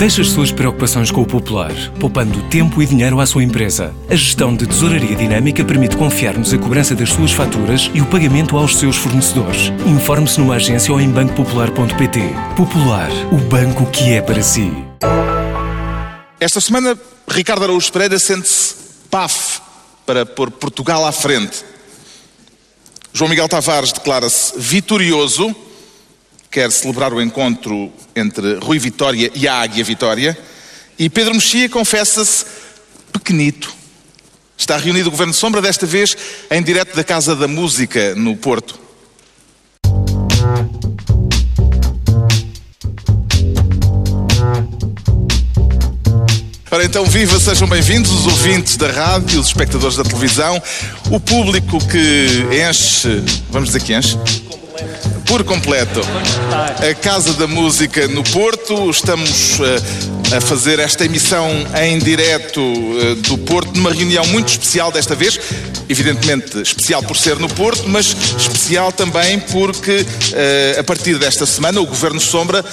Deixe as suas preocupações com o Popular, poupando tempo e dinheiro à sua empresa. A gestão de tesouraria dinâmica permite confiar-nos a cobrança das suas faturas e o pagamento aos seus fornecedores. Informe-se numa agência ou em bancopopular.pt. Popular, o banco que é para si. Esta semana, Ricardo Araújo Pereira sente-se paf para pôr Portugal à frente. João Miguel Tavares declara-se vitorioso, quer celebrar o encontro entre Rui Vitória e a Águia Vitória, e Pedro Mexia confessa-se pequenito. Está reunido o Governo Sombra, desta vez em direto da Casa da Música, no Porto. Ora então, viva, sejam bem-vindos os ouvintes da rádio, os espectadores da televisão, o público que enche, vamos dizer que enche? Por completo. A Casa da Música no Porto, estamos uh, a fazer esta emissão em direto uh, do Porto, numa reunião muito especial desta vez, evidentemente especial por ser no Porto, mas especial também porque uh, a partir desta semana o Governo Sombra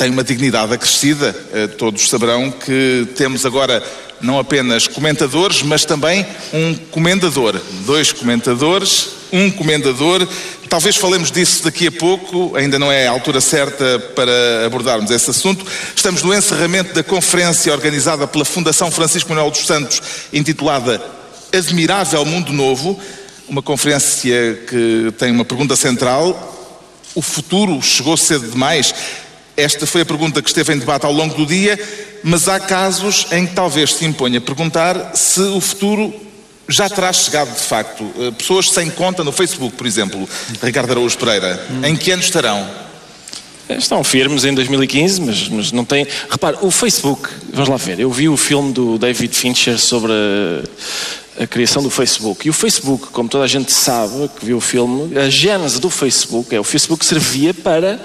tem uma dignidade acrescida. Eh, todos saberão que temos agora não apenas comentadores, mas também um comendador. Dois comentadores, um comendador. Talvez falemos disso daqui a pouco, ainda não é a altura certa para abordarmos esse assunto. Estamos no encerramento da conferência organizada pela Fundação Francisco Manuel dos Santos, intitulada Admirável Mundo Novo, uma conferência que tem uma pergunta central. O futuro chegou cedo demais? Esta foi a pergunta que esteve em debate ao longo do dia, mas há casos em que talvez se imponha perguntar se o futuro já terá chegado de facto. Eh, pessoas sem conta no Facebook, por exemplo, Ricardo Araújo Pereira, em que ano estarão? Estão firmes em 2015, mas, mas não tem. Repare, o Facebook, vamos lá ver, eu vi o filme do David Fincher sobre a, a, criação do Facebook. E o Facebook, como toda a gente sabe que viu o filme, a gênese do Facebook é o Facebook servia para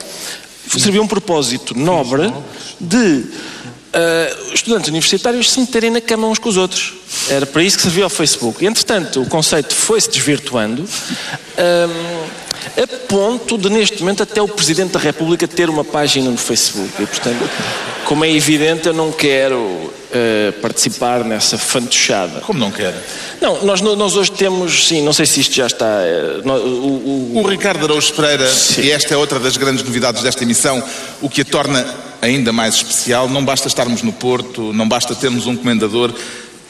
servia um propósito nobre de uh, estudantes universitários se meterem na cama uns com os outros. Era para isso que servia o Facebook. Entretanto, o conceito foi-se desvirtuando. Um, a ponto de, neste momento, até o Presidente da República ter uma página no Facebook. E, portanto, como é evidente, eu não quero uh, participar nessa fantochada. Como não quer? Não, nós, nós hoje temos, sim, não sei se isto já está. Uh, o, o, o, Ricardo Araújo Pereira, sim. e esta é outra das grandes novidades desta emissão, o que a torna ainda mais especial, não basta estarmos no Porto, não basta termos um comendador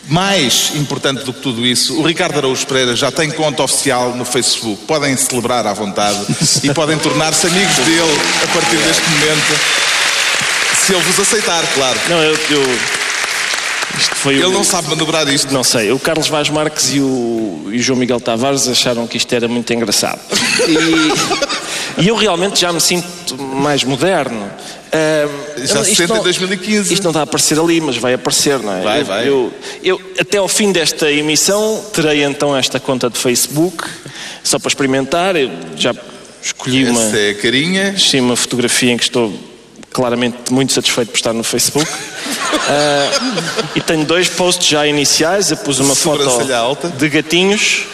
mais importante do que tudo isso, o Ricardo Araújo Pereira já tem conta oficial no Facebook. Podem celebrar à vontade e podem tornar-se amigos dele a partir deste momento, se ele vos aceitar, claro. Não, eu. eu... ele o... não sabe manobrar isto. Não sei. O Carlos Vaz Marques e o, e o João Miguel Tavares acharam que isto era muito engraçado. E, e eu realmente já me sinto mais moderno. Uh, Já se sente não, em 2015. Isto não está a aparecer ali, mas vai aparecer, não é? Vai, eu, vai. Eu, eu, até ao fim desta emissão, terei então esta conta de Facebook, só para experimentar. Eu já escolhi Essa uma. é a carinha. Sim, uma fotografia em que estou claramente muito satisfeito por estar no Facebook. uh, e tenho dois posts já iniciais. Eu pus uma foto alta. de gatinhos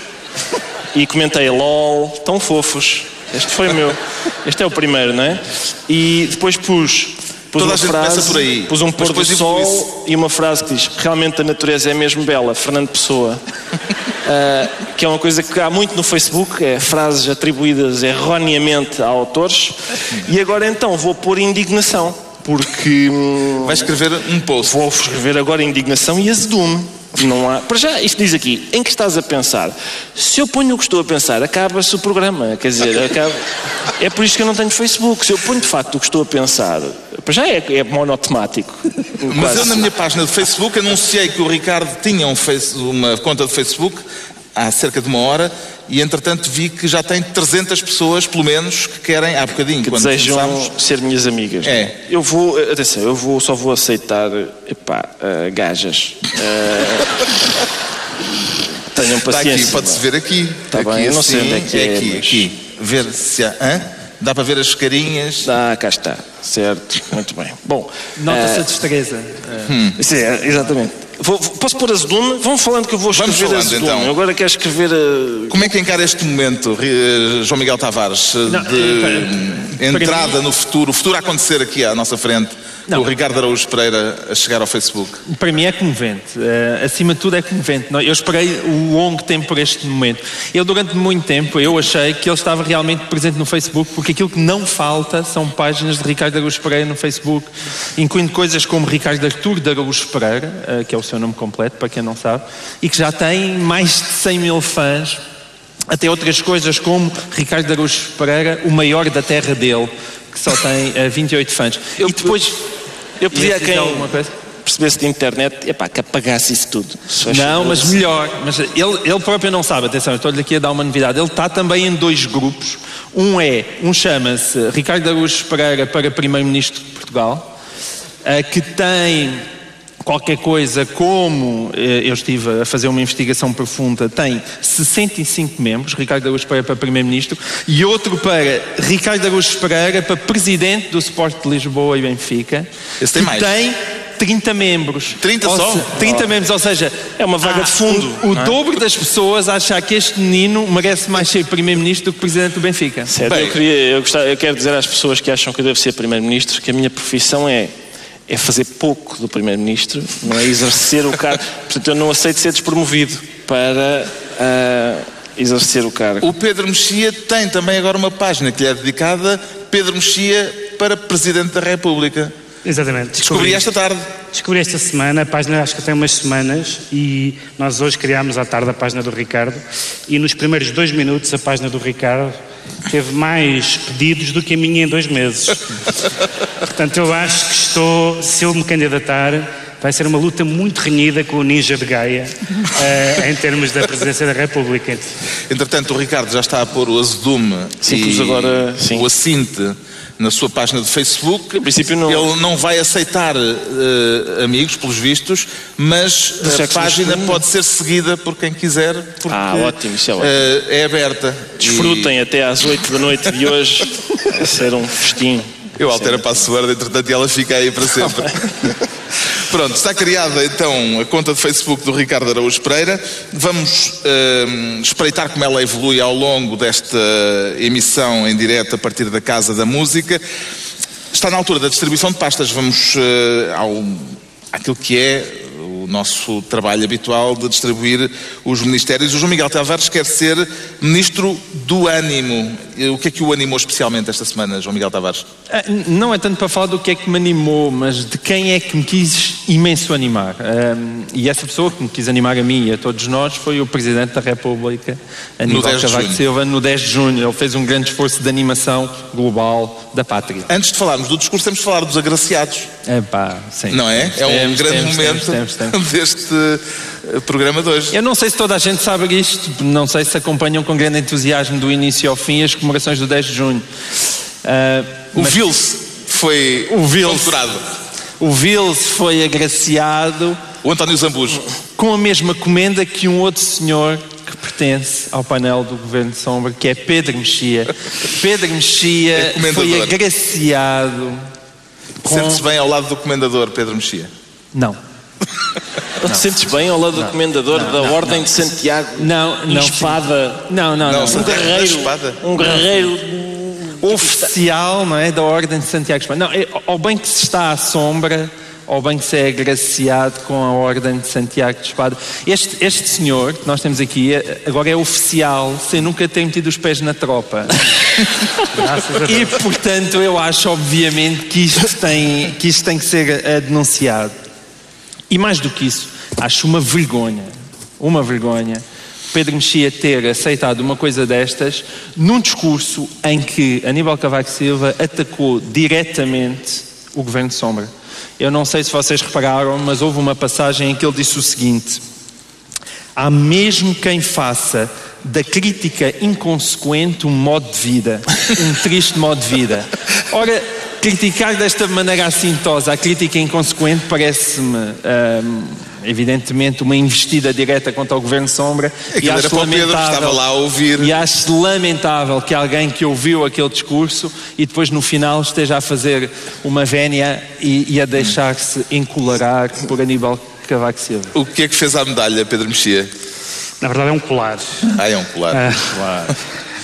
e comentei LOL, tão fofos. Este foi o meu. Este é o primeiro, não é? E depois pus. Pus Toda uma frase, por aí. Pus um pôr do sol e uma frase que diz: Realmente a natureza é mesmo bela, Fernando Pessoa. uh, que é uma coisa que há muito no Facebook, é frases atribuídas erroneamente a autores. E agora então vou pôr indignação, porque. Hum, Vai escrever um post. Vou escrever agora indignação e azedume. Não há. Para já, isto diz aqui, em que estás a pensar? Se eu ponho o que estou a pensar, acaba-se o programa. Quer dizer, acaba... é por isso que eu não tenho Facebook. Se eu ponho de facto o que estou a pensar, para já é, é monotemático. Mas quase. eu, na minha página de Facebook, anunciei que o Ricardo tinha um face... uma conta de Facebook há cerca de uma hora e entretanto vi que já tem 300 pessoas, pelo menos, que querem, há bocadinho, que quando desejam começamos... ser minhas amigas. É. Eu vou, atenção, eu vou, só vou aceitar, epá, uh, gajas. Uh, tenham paciência. Está aqui, pode-se ver aqui. Está aqui, bem, eu não sei onde é que é. é aqui, mas... aqui. Ver se há... Hã? Dá para ver as carinhas. Ah, cá está. Certo, muito bem. Bom. Nota-se uh, a destreza. Hum. Sim, exatamente. Vou, posso pôr azedume? Vamos falando que eu vou escrever Vamos falando, azedume. então. Eu agora quero escrever. A... Como é que encara este momento, João Miguel Tavares? Não, de... entrada mim... no futuro, o futuro a acontecer aqui à nossa frente, não. o Ricardo Araújo Pereira a chegar ao Facebook? Para mim é comovente. Uh, acima de tudo é comovente. Eu esperei um longo tempo por este momento. Eu, durante muito tempo, eu achei que ele estava realmente presente no Facebook, porque aquilo que não falta são páginas de Ricardo Araújo Pereira no Facebook, incluindo coisas como Ricardo Artur de Araújo Pereira, uh, que é o seu nome completo, para quem não sabe, e que já tem mais de 100 mil fãs até outras coisas como Ricardo Araújo Pereira, o maior da terra dele, que só tem uh, eh, 28 fãs. Eu, e depois. Eu pedi a quem percebesse de internet, epá, que apagasse isso tudo. Não, mas melhor. Mas ele, ele próprio não sabe, atenção, estou-lhe aqui a dar uma novidade. Ele está também em dois grupos. Um é, um chama-se Ricardo Araújo Pereira para Primeiro-Ministro de Portugal, uh, que tem qualquer coisa como eh, eu estive a fazer uma investigação profunda, tem 65 membros, Ricardo Araújo Pereira para Primeiro-Ministro, e outro para Ricardo Araújo Pereira para Presidente do Sport de Lisboa e Benfica. Esse tem mais. Tem 30 membros. 30 só? Se, 30 oh. membros, ou seja, é uma vaga de fundo. O, o é? dobro das pessoas achar que este menino merece mais ser Primeiro-Ministro do que Presidente do Benfica. Certo, Bem, eu, queria, eu, gostava, eu quero dizer às pessoas que acham que eu devo ser Primeiro-Ministro que a minha profissão é é fazer pouco do Primeiro-Ministro, não é exercer o cargo. Portanto, eu não aceito ser despromovido para uh, exercer o cargo. O Pedro Mexia tem também agora uma página que lhe é dedicada, Pedro Mexia para Presidente da República. Exatamente. Descobri, Descobri esta tarde. Descobri esta semana, a página acho que tem umas semanas, e nós hoje criámos à tarde a página do Ricardo, e nos primeiros dois minutos a página do Ricardo teve mais pedidos do que a minha em dois meses. Portanto, eu acho que estou, se eu me candidatar, vai ser uma luta muito renhida com o Ninja de Gaia uh, em termos da presidência da República. Entretanto, o Ricardo já está a pôr o azedume sim, e agora, sim. o assinte na sua página de Facebook. Em princípio não... Ele não vai aceitar uh, amigos, pelos vistos, mas a página pode ser seguida por quem quiser. Porque, ah, ótimo, isso é ótimo. Uh, é aberta. Desfrutem e... até às 8 da noite de hoje. Vai ser um festim. Eu altero a password, entretanto, e ela fica aí para sempre. Pronto, está criada então a conta de Facebook do Ricardo Araújo Pereira. Vamos uh, espreitar como ela evolui ao longo desta emissão em direto a partir da Casa da Música. Está na altura da distribuição de pastas. Vamos uh, ao, àquilo que é nosso trabalho habitual de distribuir os ministérios. O João Miguel Tavares quer ser ministro do ânimo. O que é que o animou especialmente esta semana, João Miguel Tavares? Ah, não é tanto para falar do que é que me animou, mas de quem é que me quis imenso animar. E essa pessoa que me quis animar a mim e a todos nós foi o Presidente da República, Aníbal Cavaco Silva, no 10 de junho. Ele fez um grande esforço de animação global da pátria. Antes de falarmos do discurso, temos de falar dos agraciados. É pá, sim. Não é? É um temos, grande temos, momento temos, deste eh, programa de hoje. Eu não sei se toda a gente sabe isto, não sei se acompanham com grande entusiasmo do início ao fim as comemorações do 10 de junho. Uh, o mas... Vils foi o Vils, O Vils foi agraciado. O António Zambujo. Com a mesma comenda que um outro senhor que pertence ao painel do Governo de Sombra, que é Pedro Mexia. Pedro Mexia é foi agraciado. Com... Sente-se bem ao lado do comendador Pedro Mexia? Não. Não te sentes bem ao lado do comendador não, da Ordem de Santiago? Não, não. Espada. Não, não, não. Um guerreiro. Um guerreiro oficial, não é? Da Ordem de Santiago Espada. Não, é, ao bem que se está à sombra, ao bem que se é agraciado com a Ordem de Santiago de Espada. Este, este senhor que nós temos aqui é, agora é oficial, sem nunca ter metido os pés na tropa. e portanto eu acho, obviamente, que isto tem que, isto tem que ser uh, denunciado. E mais do que isso, acho uma vergonha, uma vergonha, Pedro Mexia ter aceitado uma coisa destas num discurso em que Aníbal Cavaco Silva atacou diretamente o governo de Sombra. Eu não sei se vocês repararam, mas houve uma passagem em que ele disse o seguinte: Há mesmo quem faça da crítica inconsequente um modo de vida, um triste modo de vida. Ora, criticar desta maneira assintosa a crítica inconsequente parece-me, um, evidentemente, uma investida direta contra o Governo Sombra. e acho lamentável, estava lá a ouvir. E acho lamentável que alguém que ouviu aquele discurso e depois no final esteja a fazer uma vénia e, e a deixar-se encolarar por Aníbal Cavaco Silva. O que é que fez à medalha, Pedro Mexia? Na verdade é um colar. Ah, é um colar. Ah.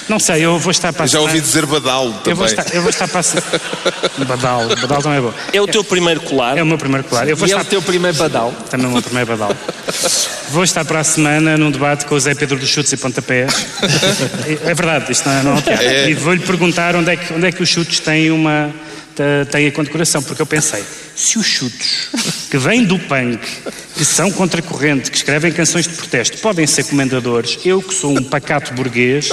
Não sei, eu vou estar para a Já ouvi dizer badalo também. Eu vou estar, eu vou estar para a Badal, Badal também é bom. É o teu primeiro colar. É o meu primeiro colar. Eu vou E é estar o teu primeiro badal. Também o meu primeiro badal. Vou estar para a semana num debate com o Zé Pedro dos Chutes e Pontapés. É verdade, isto não é, não é. É. E vou-lhe perguntar onde é, que, onde é que os chutes têm uma te- têm a condecoração, porque eu pensei, se os chutos que vêm do punk, que são contracorrente, que escrevem canções de protesto, podem ser comendadores, eu que sou um pacato burguês,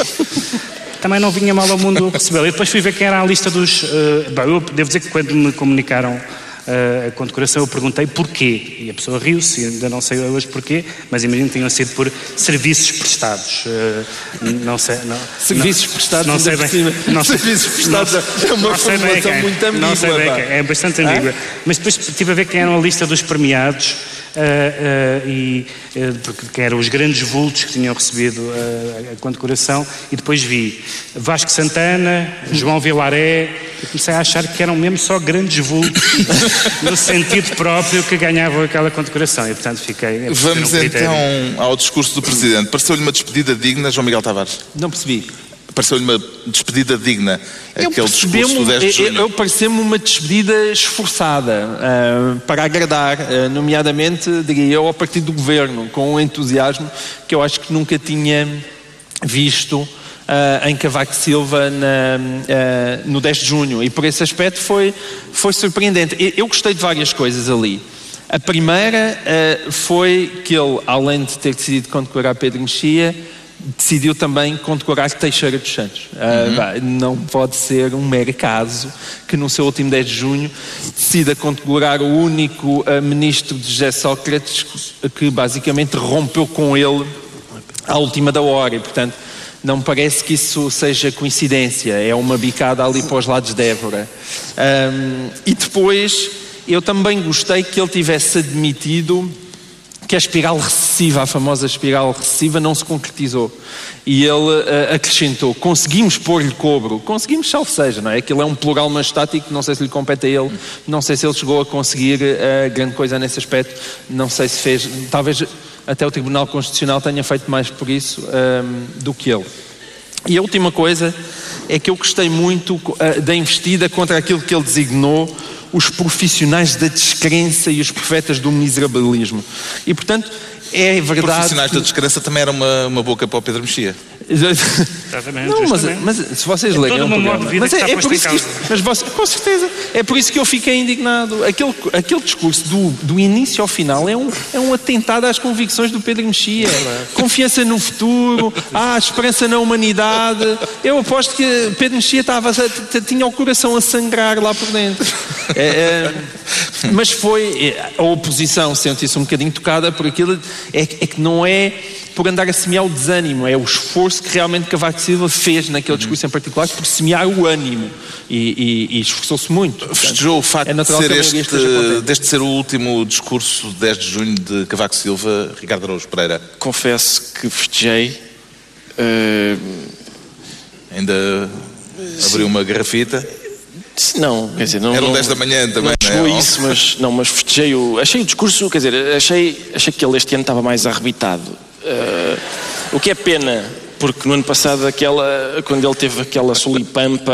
também não vinha mal ao mundo recebê-lo. E depois fui ver quem era a lista dos. eh, bom, eu devo dizer que quando me comunicaram eh, a condecoração eu perguntei porquê. E a pessoa riu-se, ainda não sei hoje porquê, mas imagino que tenham sido por serviços prestados. Eh, não sei. Não, Serviços não, prestados, Não ainda sei bem. Não sei- Serviços prestados não- é uma não formulação muito Não sei ambígua, bem quem. É bastante ambígua. Mas depois estive a ver quem eram a lista dos premiados. Eh, eh, e, eh, porque eram os grandes vultos que tinham recebido a condecoração e depois vi Vasco Santana, João Vilaré e comecei a achar que eram mesmo só grandes vultos no sentido próprio que ganhavam aquela condecoração e portanto fiquei perceber Vamos um então ao discurso do Presidente. Pareceu-lhe uma despedida digna, João Miguel Tavares? Não percebi. Pareceu-lhe uma despedida digna, Eu aquele discurso do 10 de eu, junho? eu pareceu-me uma despedida esforçada ah, para agradar, ah, nomeadamente, diria eu, ao partido do governo, com um entusiasmo que eu acho que nunca tinha visto ah, em Cavaco Silva na, ah, no 10 de junho. E por esse aspecto foi, foi surpreendente. Eu, eu gostei de várias coisas ali. A primeira ah, foi que ele, além de ter decidido condecorar Pedro Mexia, decidiu também condecorar Teixeira dos Santos. Ah, vá, não pode ser um mero caso que no seu último 10 de junho decida condecorar o único ah, ministro de José Sócrates que basicamente rompeu com ele à última da hora e, portanto, não me parece que isso seja coincidência, é uma bicada ali para os lados de Évora. Ahm, e depois, eu também gostei que ele tivesse admitido que a espiral recessiva, a famosa espiral recessiva, não se concretizou. E ele ah, acrescentou: conseguimos pôr-lhe cobro. Conseguimos, salvo seja, não é? Aquilo é um plural mastático, não sei se lhe compete a ele, não sei se ele chegou a conseguir ah, grande coisa nesse aspecto, não sei se fez, talvez até o Tribunal Constitucional tenha feito mais por isso ahm, do que ele. E a última coisa é que eu gostei muito ah, da investida contra aquilo que ele designou os profissionais da descrença e os profetas do miserabilismo. E, portanto, é verdade. Profissionais que- da descrença também era uma, uma boca para o Pedro Mexia. Exatamente, Não, mas, mas se vocês É o um programa, mas é, é por isso que isto- mas você- com certeza é por isso que eu fiquei indignado. Aquele, aquele discurso do, do início ao final é um, é um atentado às convicções do Pedro Mexia. Confiança no futuro, ah, esperança na humanidade. Eu aposto que Pedro Mexia estava, tinha o coração a sangrar lá por dentro. É, é, mas foi é, a oposição sentiu-se um bocadinho tocada por aquilo. É, é que não é por andar a semear o desânimo, é o esforço que realmente Cavaco Silva fez naquele discurso em particular por semear o ânimo e, e- e esforçou-se muito. Portanto, Festejou o facto é de ser este, deste ser o último discurso de 10 de junho de Cavaco Silva, Ricardo Araújo Pereira. Confesso que festejei. eh, Ainda abriu uma garrafita. Não, quer dizer, não. Eram não, 10 da manhã também, Não não é? chegou a isso, mas, não, mas festejei o. Achei o discurso, quer dizer, achei, achei que ele este ano estava mais arrebitado. Eh, o que é pena, porque no ano passado, aquela, quando ele teve aquela solipampa,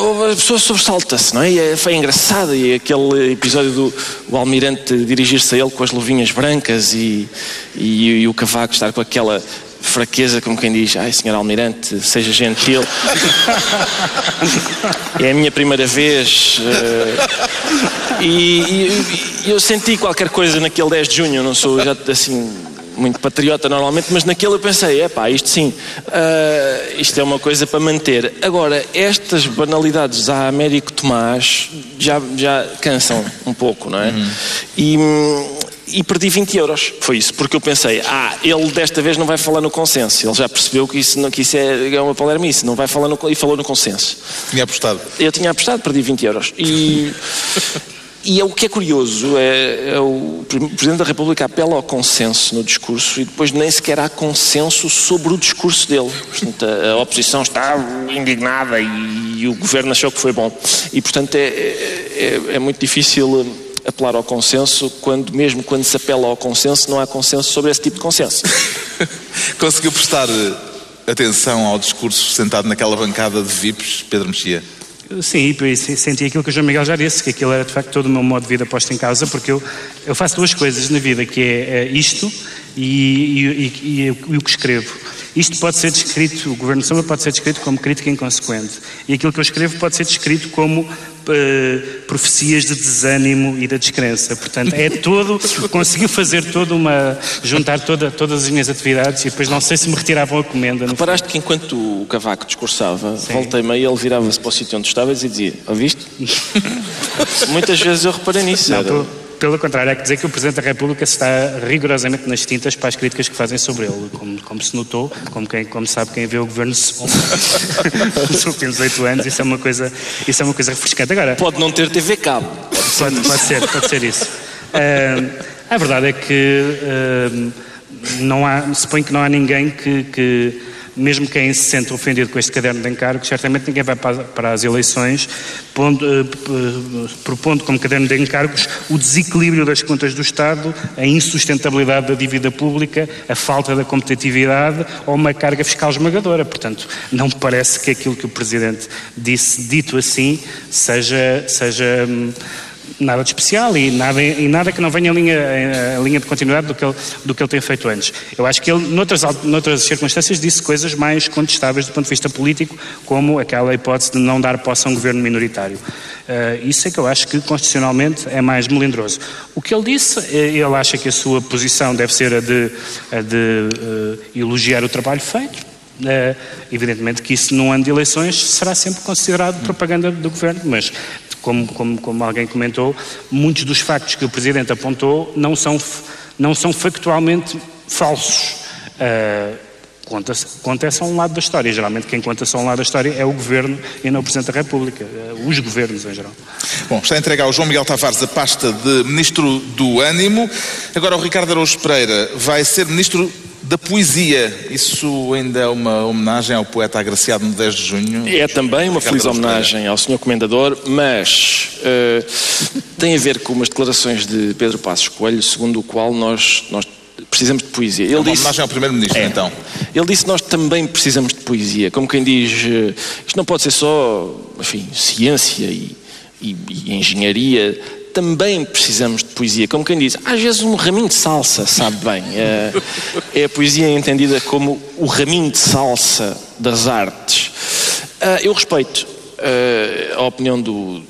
houve- a pessoa sobressalta-se, não é? É- foi engraçado. E aquele episódio do o almirante dirigir-se a ele com as luvinhas brancas e, e, e o cavaco estar com aquela fraqueza, como quem diz, ai senhor almirante, seja gentil. É a minha primeira vez. eh, e, e- e eu senti qualquer coisa naquele 10 de junho. Não sou já assim muito patriota normalmente, mas naquele eu pensei: é pá, isto sim, eh, isto é uma coisa para manter. Agora, estas banalidades a Américo Tomás já, já cansam um pouco, não é? E. hum, e perdi 20 euros. Foi isso, porque eu pensei, ah, ele desta vez não vai falar no consenso. Ele já percebeu que isso, não, que isso é, é uma palermice, não vai falar no, e falou no consenso. Tinha apostado. Eu tinha apostado, perdi 20 euros. E, e é o que é curioso, é, é o Presidente da República apela ao consenso no discurso e depois nem sequer há consenso sobre o discurso dele. Portanto, a, a oposição está indignada e, e o Governo achou que foi bom. E, portanto, é, é, é muito difícil eh, apelar ao consenso quando, mesmo quando se apela ao consenso, não há consenso sobre esse tipo de consenso. Conseguiu prestar eh, atenção ao discurso sentado naquela bancada de VIPs, Pedro Mexia? Sim, e senti aquilo que o João Miguel já disse, que aquilo era de facto todo o meu modo de vida posto em causa, porque eu, eu faço duas coisas na vida, que é, é isto e, e, e, e, o que escrevo. Isto pode ser descrito, o Governo de Sombra pode ser descrito como crítica inconsequente. E aquilo que eu escrevo pode ser descrito como uh, profecias de desânimo e da descrença. Portanto, é todo, conseguiu fazer toda uma, juntar toda, todas as minhas atividades e depois não sei se me retiravam a comenda. Reparaste que enquanto o Cavaco discursava, Sim. voltei meio, ele virava-se para o sítio onde estava e dizia, ouviste? Muitas vezes eu reparei nisso. Não. Pelo contrário, há que dizer que o Presidente da República está rigorosamente nas tintas para as críticas que fazem sobre ele, como, como se notou, como, quem, como sabe quem vê o governo nos últimos oito anos, isso é, uma coisa, isso é uma coisa refrescante. Agora, pode não ter TV cabo. Pode, pode ser, pode ser isso. Uh, a verdade é que uh, não há, suponho que não há ninguém que, que mesmo quem se sente ofendido com este caderno de encargos, certamente ninguém vai para, as eleições pondo, eh, propondo como caderno de encargos o desequilíbrio das contas do Estado, a insustentabilidade da dívida pública, a falta da competitividade ou uma carga fiscal esmagadora. Portanto, não me parece que aquilo que o Presidente disse, dito assim, seja. seja hum, nada de especial e nada, e nada que não venha em linha, em linha de continuidade do que, ele, do que ele tem feito antes. Eu acho que ele, noutras, noutras circunstâncias, disse coisas mais contestáveis do ponto de vista político, como aquela hipótese de não dar posse a um governo minoritário. Uh, isso é que eu acho que constitucionalmente é mais melindroso. O que ele disse, eh, ele acha que a sua posição deve ser a de, a de uh, elogiar o trabalho feito. Uh, evidentemente que isso num ano de eleições será sempre considerado propaganda do governo, mas como, como, como alguém comentou, muitos dos factos que o Presidente apontou não são, não são factualmente falsos. Uh, conta, conta só um lado da história. Geralmente quem conta só um lado da história é o Governo e não o Presidente da República, uh, os governos em geral. Bom, está a entregar ao João Miguel Tavares a pasta de Ministro do Ânimo. Agora o Ricardo Araújo Pereira vai ser Ministro da poesia. Isso ainda é uma homenagem ao poeta agraciado no 10 de junho? É também uma feliz homenagem ao Sr. Comendador, mas uh, tem a ver com umas declarações de Pedro Passos Coelho, segundo o qual nós, nós precisamos de poesia. Ele é uma disse, homenagem ao Primeiro-Ministro, é, então. Ele disse que nós também precisamos de poesia. Como quem diz, uh, isto não pode ser só, enfim, ciência e, e, e engenharia também precisamos de poesia. Como quem diz, às vezes um raminho de salsa, sabe bem. É, é a poesia entendida como o raminho de salsa das artes. Ah, eu respeito ah, a opinião do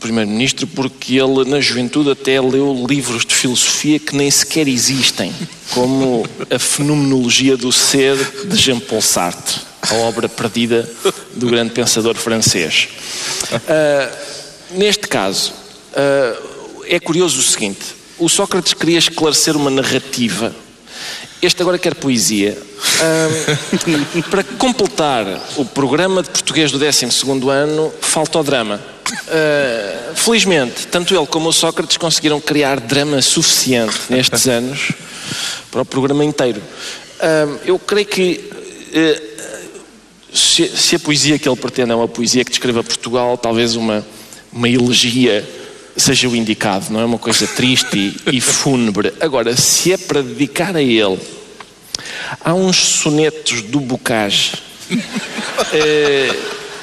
Primeiro-Ministro porque ele, na juventude, até leu livros de filosofia que nem sequer existem, como a Fenomenologia do Ser de Jean-Paul Sartre, a obra perdida do grande pensador francês. Uh, neste caso, Uh, é curioso o seguinte: o Sócrates queria esclarecer uma narrativa. Este agora quer poesia. Uh, para completar o programa de português do 12 ano, falta o drama. Uh, felizmente, tanto ele como o Sócrates conseguiram criar drama suficiente nestes anos para o programa inteiro. Eu creio que se, se, a poesia que ele pretende é uma poesia que descreva Portugal, talvez uma, uma elegia seja o indicado, não é uma coisa triste e, fúnebre. Agora, se é para dedicar a ele, há uns sonetos do Bocage. É,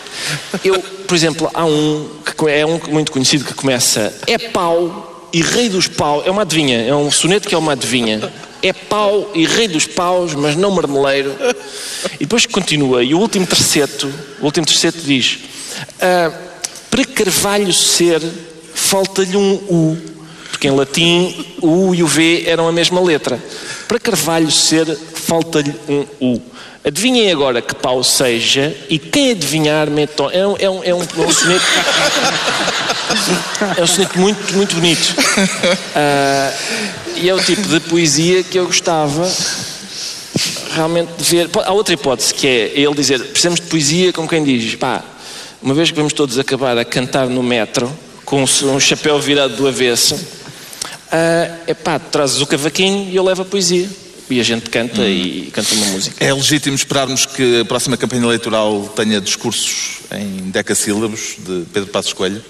eu, por exemplo, há um que é um muito conhecido que começa é pau e rei dos paus, é uma adivinha, é um soneto que é uma adivinha. É pau e rei dos paus, mas não marmeleiro. E depois continua, e o último terceto, o último terceto diz: ah, para Carvalho ser falta-lhe um U, porque em latim o U e o V eram a mesma letra. Para Carvalho ser, falta-lhe um U. Adivinhem agora que pau seja e quem adivinhar mete. É um, é um, é um, é um soneto. é um soneto muito, muito bonito. Uh, e é o tipo de poesia que eu gostava realmente de ver. Há outra hipótese que é ele dizer: precisamos de poesia, como quem diz, pá, uma vez que vamos todos acabar a cantar no metro com um chapéu virado do avesso, uh, epá, trazes o cavaquinho e eu levo a poesia. E a gente canta hum. e canta uma música. É legítimo esperarmos que a próxima campanha eleitoral tenha discursos em decassílabos de Pedro Passos Coelho?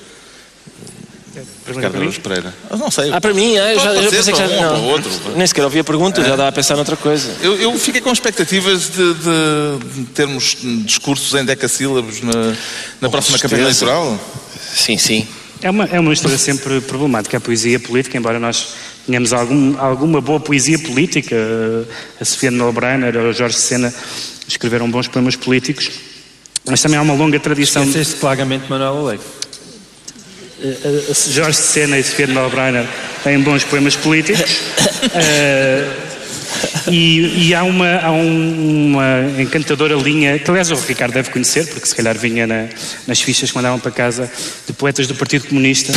Ricardo Araújo Pereira. Eu não sei. Ah, para mim, é, eu já, já ser pensei que já um não. outro. Nem sequer ouvi a pergunta, já estava a pensar noutra coisa. Eu, eu fiquei com expectativas de, de- termos discursos em decassílabos na, na próxima campanha certeza. eleitoral. Sim, sim. É uma, é uma mistura sempre problemática, a poesia política, embora nós tenhamos algum, alguma boa poesia política. A Sofia de Melbrenner ou o Jorge Sena escreveram bons poemas políticos, mas também há uma longa tradição. Esqueceste claramente Manuel Alex. Eh, eh, Jorge Sena e Sofia de Melbrenner têm bons poemas políticos. Eh, e, e há, uma, há um- uma encantadora linha, que aliás o Ricardo deve conhecer, porque se calhar vinha na- nas fichas que mandavam para casa, de poetas do Partido Comunista.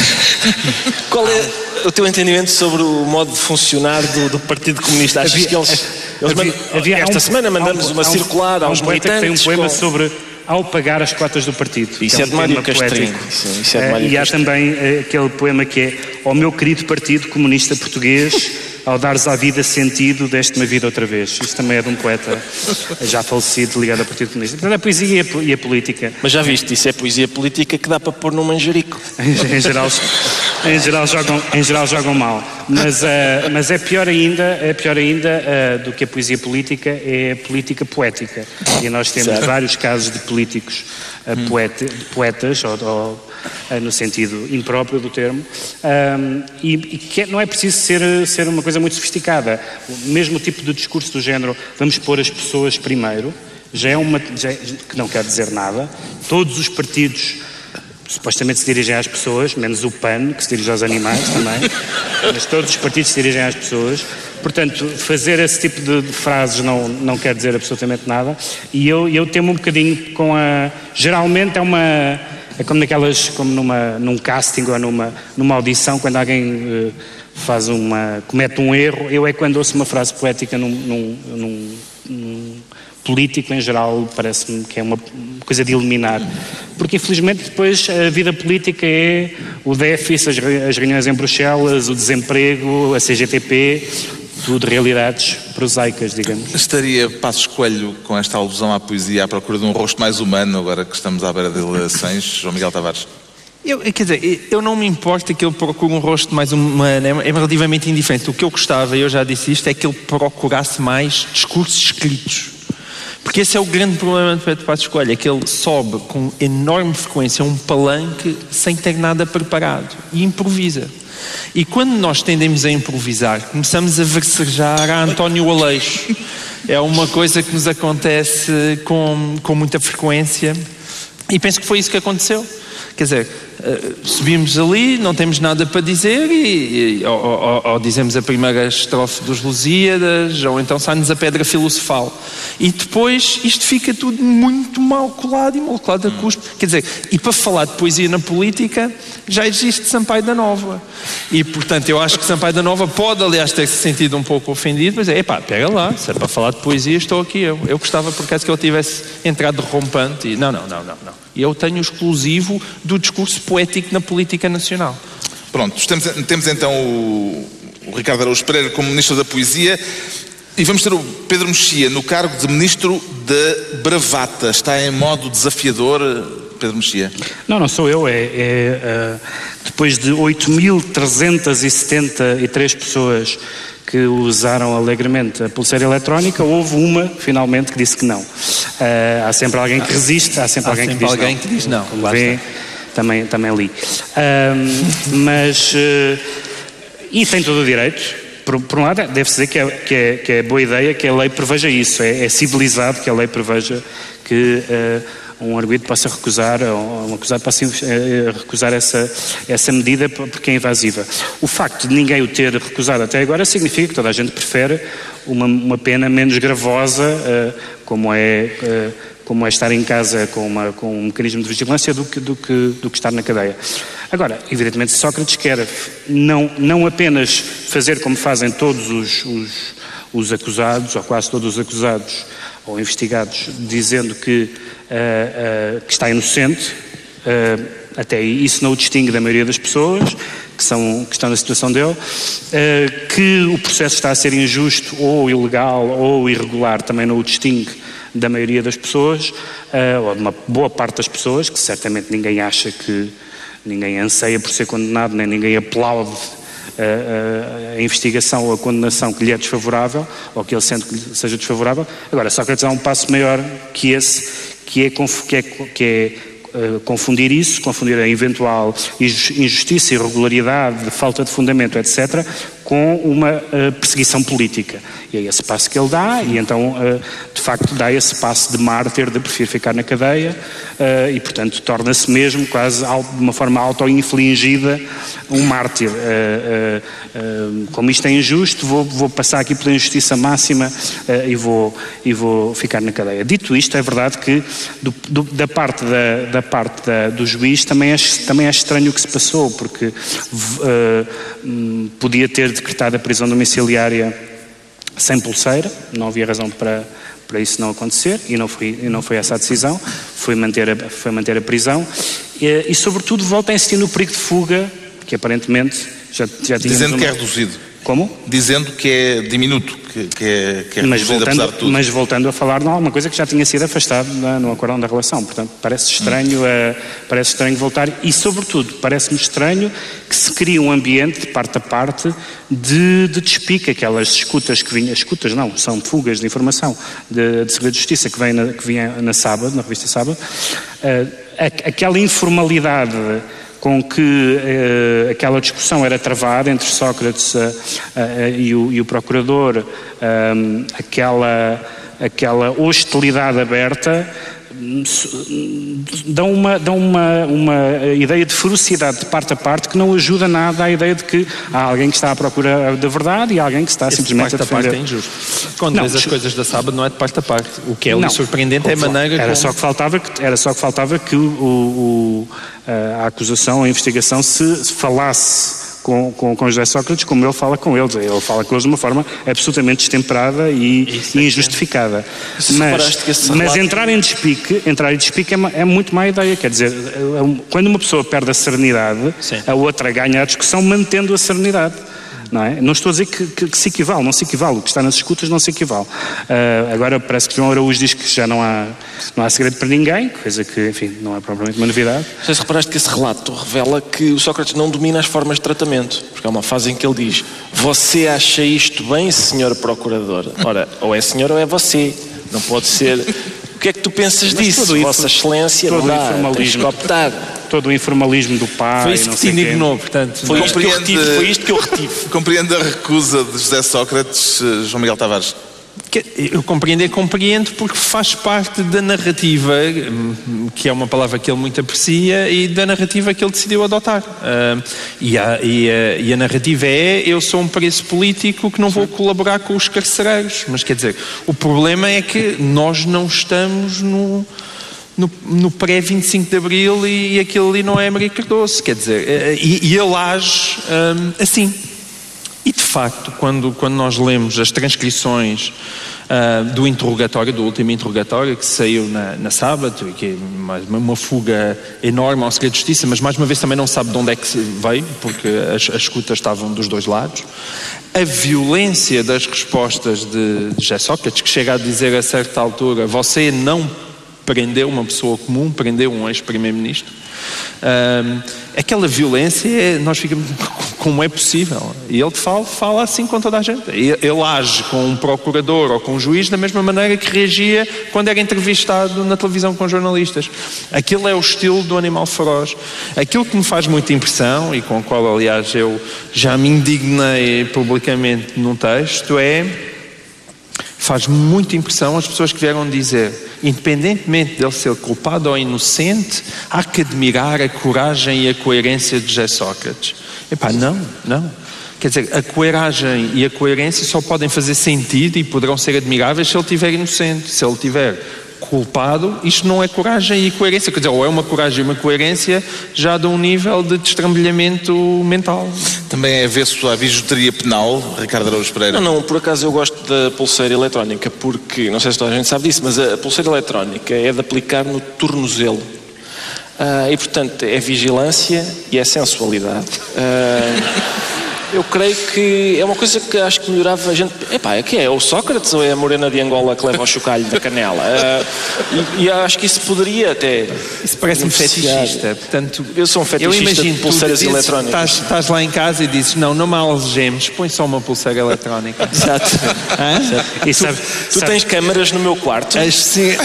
Qual é o teu entendimento sobre o modo de funcionar do, do Partido Comunista? Achas Havia- que eles. eles havia- mandam- havia- esta um- semana mandamos um- uma um- circular um aos poeta que tem um militantes. poema com- sobre ao pagar as cotas do partido. Isso que é de Mário Castrinho. poético. Sim, isso é de Mário E há Castrinho. também eh, aquele poema que é ao meu querido Partido Comunista Português, ao dares à vida sentido, deste-me a vida outra vez. Isto também é de um poeta já falecido ligado ao Partido Comunista. Portanto, a poesia e a, e a política, Mas já viste, isso é poesia política que dá para pôr num manjerico. em geral, em, geral jogam, em geral jogam mal. Mas, eh, mas é pior ainda, é pior ainda eh, do que a poesia política, é a política poética. E nós temos Certo. vários casos de políticos eh, poete- poetas, ou, ou, no sentido impróprio do termo, ahm, e, e que é- não é preciso ser, ser uma coisa muito sofisticada. O mesmo tipo de discurso do género, vamos pôr as pessoas primeiro, já é uma. já é- que não quer dizer nada. Todos os partidos supostamente se dirigem às pessoas, menos o PAN, que se dirige aos animais também, mas todos os partidos se dirigem às pessoas. Portanto, fazer esse tipo de, de frases não, não quer dizer absolutamente nada. E eu, eu temo um bocadinho com a. Geralmente é uma. É como naquelas. como numa, num casting ou numa, numa audição, quando alguém eh, faz uma. comete um erro, eu é quando ouço uma frase poética num- num- num, num político em geral parece-me que é uma coisa de eliminar. Porque infelizmente depois a vida política é o déficit, as as reuniões em Bruxelas, o desemprego, a CGTP, tudo realidades prosaicas, digamos. Estaria Passos Coelho com esta alusão à poesia à procura de um rosto mais humano, agora que estamos à beira de eleições, João Miguel Tavares? Eu, quer dizer, eu não me importo que ele procure um rosto mais humano, é, é relativamente indiferente. O que eu gostava, eu já disse isto, é que ele procurasse mais discursos escritos. Porque esse é o grande problema de Pedro Passos Coelho, é que ele sobe com enorme frequência um palanque sem ter nada preparado e improvisa. E quando nós tendemos a improvisar, começamos a versejar a António Aleixo. É uma coisa que nos acontece com, com muita frequência e penso que foi isso que aconteceu. Quer dizer, eh, subimos ali, não temos nada para dizer e, e- ou, ou- ou dizemos a primeira estrofe dos Lusíadas ou então sai-nos a pedra filosofal. E depois isto fica tudo muito mal colado e mal colado a cuspo. Quer dizer, e para falar de poesia na política já existe Sampaio da Nova. E portanto eu acho que Sampaio da Nova pode aliás ter se sentido um pouco ofendido, mas é, epá, pega lá, se é para falar de poesia estou aqui eu. Eu gostava por acaso que ele tivesse entrado rompante e não, não, não, não, não. Eu tenho o exclusivo do discurso poético na política nacional. Pronto, temos, temos então o, o Ricardo Araújo Pereira como Ministro da Poesia e vamos ter o Pedro Mexia no cargo de Ministro da Bravata. Está em modo desafiador, Pedro Mexia? Não, não sou eu, é, é, ah, depois de 8.373 pessoas que usaram alegremente a pulseira eletrónica, houve uma, finalmente, que disse que não. Ah, há sempre alguém que resiste, há sempre Há alguém, sempre que, diz alguém não. que diz não, Como vê, também, também li. Ahm, mas, eh, e tem todo o direito. Por, por um lado, deve-se dizer que é, que, é, que é boa ideia que a lei preveja isso. É, é civilizado que a lei preveja que eh, um arguido possa recusar, um acusado possa eh, recusar essa, essa medida porque é invasiva. O facto de ninguém o ter recusado até agora significa que toda a gente prefere uma, uma pena menos gravosa, eh, como é. eh, como é estar em casa com, uma, com um mecanismo de vigilância do que, do, que, do que estar na cadeia. Agora, evidentemente, Sócrates quer não, não apenas fazer como fazem todos os, os, os acusados, ou quase todos os acusados ou investigados, dizendo que, ah, ah, que está inocente, ah, até isso não o distingue da maioria das pessoas que, são, que estão na situação dele, que o processo está a ser injusto ou ilegal ou irregular também não o distingue da maioria das pessoas, uh, ou de uma boa parte das pessoas, que certamente ninguém acha que, ninguém anseia por ser condenado, nem ninguém aplaude a, a, investigação ou a condenação que lhe é desfavorável, ou que ele sente que seja desfavorável. Agora, Sócrates há um passo maior que esse, que é, que é, que é uh, confundir isso, confundir a eventual injustiça, irregularidade, falta de fundamento, etc., com uma uh, perseguição política. E é esse passo que ele dá, e então, uh, de facto, dá esse passo de mártir, de preferir ficar na cadeia, uh, e, portanto, torna-se mesmo quase de uma forma auto-infligida um mártir. como isto é injusto, vou, vou, passar aqui pela injustiça máxima e, vou, e vou ficar na cadeia. Dito isto, é verdade que do, do, da parte, da, da parte da, do juiz também é, também é estranho o que se passou, porque hum, podia ter decretada a prisão domiciliária sem pulseira, não havia razão para, para isso não acontecer e não foi, e não foi essa a decisão, foi manter a, foi manter a prisão e, e sobretudo volta a insistir no perigo de fuga, que aparentemente já, já tinha. Dizendo uma... que é reduzido. Como? Dizendo que é diminuto, que, que é, que é mas voltando, apesar de tudo. Mas voltando a falar de alguma coisa que já tinha sido afastado no acordão da relação. Portanto, parece estranho, hum. uh, parece estranho voltar e, sobretudo, parece-me estranho que se crie um ambiente, de parte a parte, de, de despique, aquelas escutas que vinham, escutas não, são fugas de informação de, de Segredo de Justiça que, vem na, que vinha na sábado, na revista Sábado, uh, aquela informalidade com que eh, aquela discussão era travada entre Sócrates eh, eh, e, o, e, o, procurador, aquela, aquela hostilidade aberta, dão uma, dão uma, uma ideia de ferocidade de parte a parte que não ajuda nada à ideia de que há alguém que está à procura da verdade e há alguém que está Esse simplesmente parte a defender. A parte é injusto. Quando vês as coisas da sábado não é de parte a parte. O que é não, surpreendente é a maneira era como... só que faltava que Era só que faltava que o, o, a acusação, a investigação se falasse com, com, com José Sócrates, como ele fala com eles. Ele fala com eles de uma forma absolutamente destemperada e, e injustificada. Mas, mas entrar em despique, entrar em despique é, é, muito má ideia. Quer dizer, é quando uma pessoa perde a serenidade, Sim. a outra ganha a discussão mantendo a serenidade. Não, é? não estou a dizer que, que, que, se equivale, não se equivale. O que está nas escutas não se equivale. Uh, agora parece que João Araújo diz que já não há, não há segredo para ninguém, coisa que, enfim, não é propriamente uma novidade. Sei se reparaste que esse relato revela que o Sócrates não domina as formas de tratamento, porque há uma fase em que ele diz: Você acha isto bem, senhor procurador? Ora, ou é senhor ou é você. Não pode ser. O que é que tu pensas Mas disso, Vossa Excelência? Todo não dá, informalismo, todo o informalismo do pai. Foi isso que te indignou, portanto. Foi isto, que eu retive, foi isto que eu retive. Compreende a recusa de José Sócrates, eh, João Miguel Tavares? Eu compreendo, compreendo porque faz parte da narrativa, hum, que é uma palavra que ele muito aprecia, e da narrativa que ele decidiu adotar. Uh, e, a, e, a, e, a, narrativa é: eu sou um preço político que não vou colaborar com os carcereiros. Mas quer dizer, o problema é que nós não estamos no. No, no pré-25 de Abril e, e aquilo ali não é América Cardoso, quer dizer, eh, e, e ele age um, assim. E de facto, quando, quando nós lemos as transcrições uh, do interrogatório, do último interrogatório que saiu na, na sábado, que é uma, uma, fuga enorme ao segredo de justiça, mas mais uma vez também não sabe de onde é que veio, porque as, as escutas estavam dos dois lados. A violência das respostas de, de José Sócrates, que chega a dizer a certa altura: Você não prendeu uma pessoa comum, prendeu um ex-primeiro-ministro. Um, aquela violência, é, nós ficamos, como é possível? E ele fala, fala assim com toda a gente. Ele age com um procurador ou com um juiz da mesma maneira que reagia quando era entrevistado na televisão com jornalistas. Aquilo é o estilo do animal feroz. Aquilo que me faz muita impressão, e com o qual, aliás, eu já me indignei publicamente num texto, é faz muita impressão as pessoas que vieram dizer, independentemente dele ser culpado ou inocente, há que admirar a coragem e a coerência de José Sócrates. Epá, não, não. Quer dizer, a coragem e a coerência só podem fazer sentido e poderão ser admiráveis se ele estiver inocente. Se ele estiver culpado, isto não é coragem e coerência. Quer dizer, ou é uma coragem e uma coerência já de um nível de destrambelhamento mental. Também é avesso à bijuteria penal, Ricardo Araújo Pereira? Não, não, por acaso eu gosto da pulseira eletrónica, porque, não sei se toda a gente sabe disso, mas a pulseira eletrónica é de aplicar no tornozelo. Ah, e, portanto, é vigilância e é sensualidade. Ah, Eu creio que é uma coisa que acho que melhorava a gente. Epá, é que é? O Sócrates ou é a morena de Angola que leva ao chocalho da canela? Uh, e, e, acho que isso poderia até. Isso parece-me fetichista. Portanto, eu sou um fetichista eu imagino, de pulseiras dizes, eletrónicas. Estás, estás, lá em casa e dizes: Não, não me algemes, põe só uma pulseira eletrónica. Exato. Exato. E sabe, tu, sabe, tens câmaras no meu quarto? As, sim,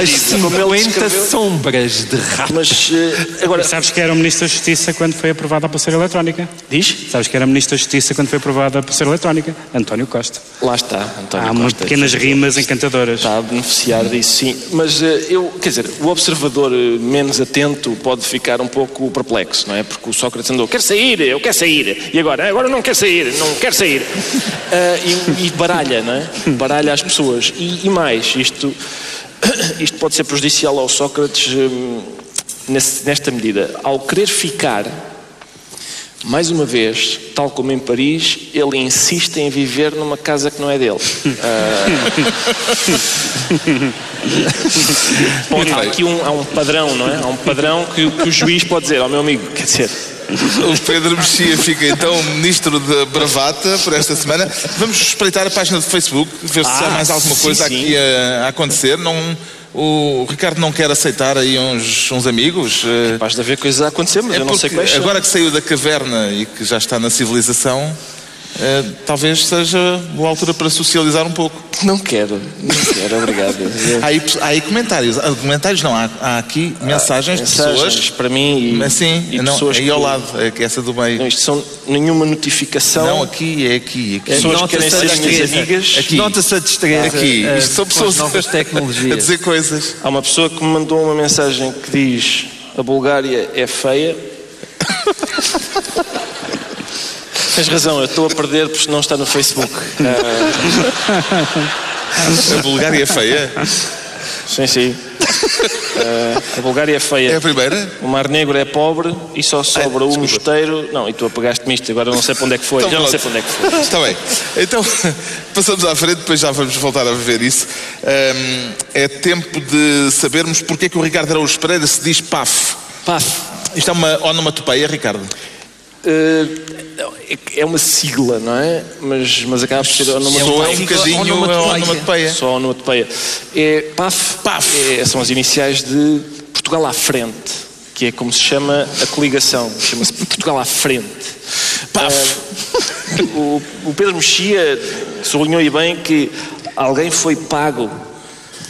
as 50 sombras de rato. Mas uh, agora. E sabes que era o Ministro da Justiça quando foi aprovada a pulseira eletrónica? Diz? Sabes que era Ministro da Justiça quando foi aprovada a pulseira eletrónica? António Costa. Lá está, António Há Costa. Há pequenas rimas encantadoras. Está a beneficiar disso, sim. Mas eh, eu, quer dizer, o observador eh, menos atento pode ficar um pouco perplexo, não é? Porque o Sócrates andou, quer sair, eu quero sair. E agora? Agora não quer sair, não quer sair. Uh, e, e, baralha, não é? Baralha as pessoas. E, e mais, isto, isto pode ser prejudicial ao Sócrates um, nesse, nesta medida. Ao querer ficar mais uma vez, tal como em Paris, ele insiste em viver numa casa que não é dele. Uh... há aqui um, há um padrão, não é? Há um padrão que, que o juiz pode dizer ao oh, meu amigo, quer dizer, o Pedro Mexia fica então ministro da Bravata por esta semana. Vamos espreitar a página do Facebook, ver se ah, há mais alguma coisa sim, aqui a, a, acontecer. Não, o Ricardo não quer aceitar aí uns, uns amigos. É capaz de haver coisas a acontecer, mas é eu não sei quais Agora que saiu da caverna e que já está na civilização, Uh, talvez seja boa altura para socializar um pouco. Não quero, não quero, obrigado. há, aí, há aí comentários, há, comentários não, há, há aqui mensagens, mensagens de pessoas. para mim e, sim, e não, pessoas aí que, ao lado, é que essa do meio. Não, isto são nenhuma notificação. Não, aqui é aqui. aqui. Pessoas que querem ser minhas amigas. Aqui. Nota-se a destreza. Aqui, isto são pessoas novas tecnologias. a dizer coisas. Há uma pessoa que me mandou uma mensagem que diz a Bulgária é feia. Tens razão, eu estou a perder porque não está no Facebook. A Bulgária é feia? Sim, sim. Uh, a Bulgária é feia. É a primeira? O Mar Negro é pobre e só sobra o mosteiro. Não, e tu apagaste-me isto, agora não sei para onde é que foi. Então, Já não sei para onde é que foi. Está bem. Então, passamos à frente, depois já vamos voltar a ver isso. Um, é tempo de sabermos porque é que o Ricardo Araújo Pereira se diz PAF. PAF. Isto é uma onomatopeia, Ricardo? Uh, é uma sigla, não é? Mas, mas acaba por ser onomatopeia. É um bocadinho onomatopeia. Só onomatopeia. É PAF. PAF. É, são as iniciais de Portugal à frente, que é como se chama a coligação. Chama-se Portugal à frente. PAF. Uh, o, o Pedro Mexia sublinhou aí bem que alguém foi pago